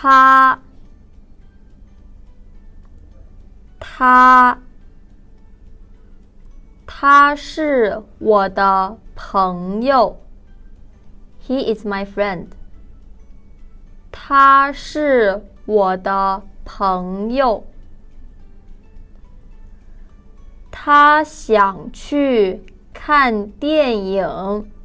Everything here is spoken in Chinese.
他他他是我的朋友。He is my friend 他是我的朋友。他想去看电影。